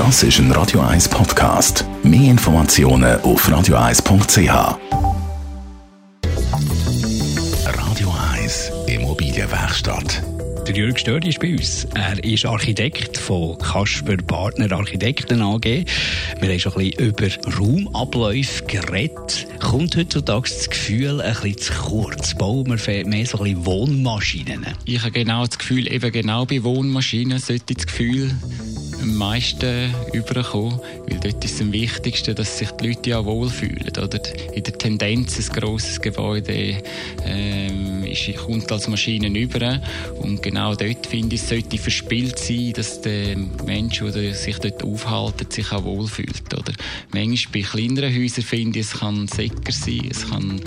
Das ist ein Radio 1 Podcast. Mehr Informationen auf radio1.ch. Radio 1 Immobilienwerkstatt. Der Jürg Stör ist bei uns. Er ist Architekt von Kasper Partner Architekten AG. Wir haben schon ein bisschen über Raumabläufe geredet. Kommt heutzutage das Gefühl ein bisschen zu kurz? Bauen wir mehr so ein bisschen Wohnmaschinen? Ich habe genau das Gefühl, eben genau bei Wohnmaschinen sollte das Gefühl am meisten überkommen, weil dort ist es am wichtigsten, dass sich die Leute ja wohlfühlen. Oder? In der Tendenz, ein grosses Gebäude ähm, kommt als Maschine über und genau dort finde ich, sollte verspielt sein, dass der Mensch, der sich dort aufhält, sich auch wohlfühlt. Oder? Manchmal bei kleineren Häusern finde ich, es kann säcker sein, es kann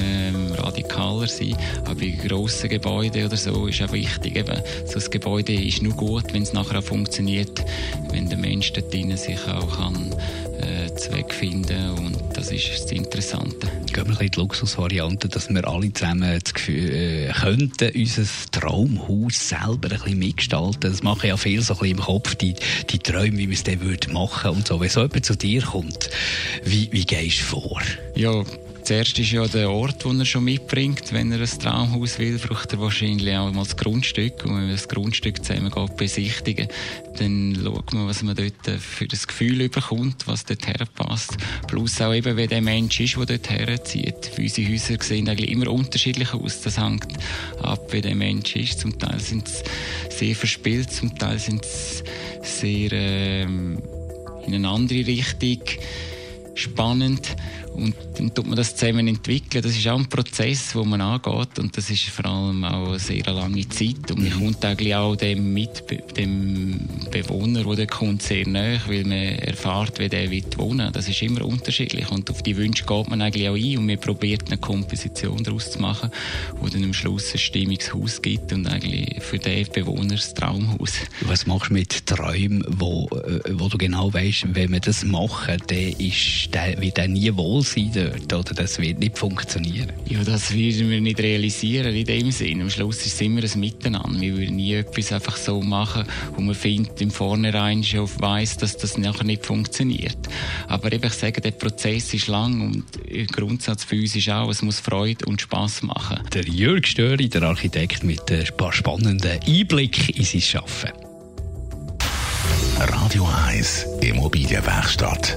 ähm, radikaler sein, aber bei grossen Gebäuden oder so ist auch wichtig, eben, so ein Gebäude ist nur gut, wenn es nachher auch funktioniert, wenn der Mensch dort drin sich auch kann, äh, Zweck finden und das ist das Interessante. Gehen wir in die Luxusvariante, dass wir alle zusammen das Gefühl, äh, könnten unser Traumhaus selber ein bisschen mitgestalten. Das machen ja viele so ein bisschen im Kopf, die, die Träume, wie man es dann machen würde und so. Wenn so jemand zu dir kommt, wie, wie gehst du vor? Ja, Zuerst ist ja der Ort, den er schon mitbringt. Wenn er ein Traumhaus will, braucht er wahrscheinlich auch mal das Grundstück. Und wenn man das Grundstück zusammen geht, besichtigen, dann schaut man, was man dort für das Gefühl bekommt, was dort herpasst. Plus auch eben, wie der Mensch ist, der dort herzieht. Unsere Häuser sehen eigentlich immer unterschiedlich aus. Das hängt ab, wie der Mensch ist. Zum Teil sind sie sehr verspielt, zum Teil sind sie sehr ähm, in eine andere Richtung spannend und dann tut man das zusammen entwickeln. Das ist auch ein Prozess, den man angeht und das ist vor allem auch eine sehr lange Zeit und man mhm. kommt eigentlich auch dem, mit, dem Bewohner, der kommt, sehr nahe, weil man erfährt, wie der wird wohnen. Das ist immer unterschiedlich und auf die Wünsche geht man eigentlich auch ein und man probiert eine Komposition daraus zu machen, wo dann am Schluss ein stimmiges Haus gibt und eigentlich für den Bewohner das Traumhaus. Was machst du mit Träumen, wo, äh, wo du genau weißt, wenn wir das machen, dann ist der, wird er nie wohl sein dort, oder das wird nicht funktionieren. Ja, das werden wir nicht realisieren in dem Sinn. Am Schluss ist es immer ein Miteinander. Wir würden nie etwas einfach so machen, wo man findet, im Vornherein schon weiss, dass das nachher nicht funktioniert. Aber eben, ich sage, der Prozess ist lang und der Grundsatz für uns ist auch, es muss Freude und Spass machen. Der Jörg Störi, der Architekt mit ein paar spannenden Einblicken in sein Arbeiten. Radio 1 Immobilienwerkstatt.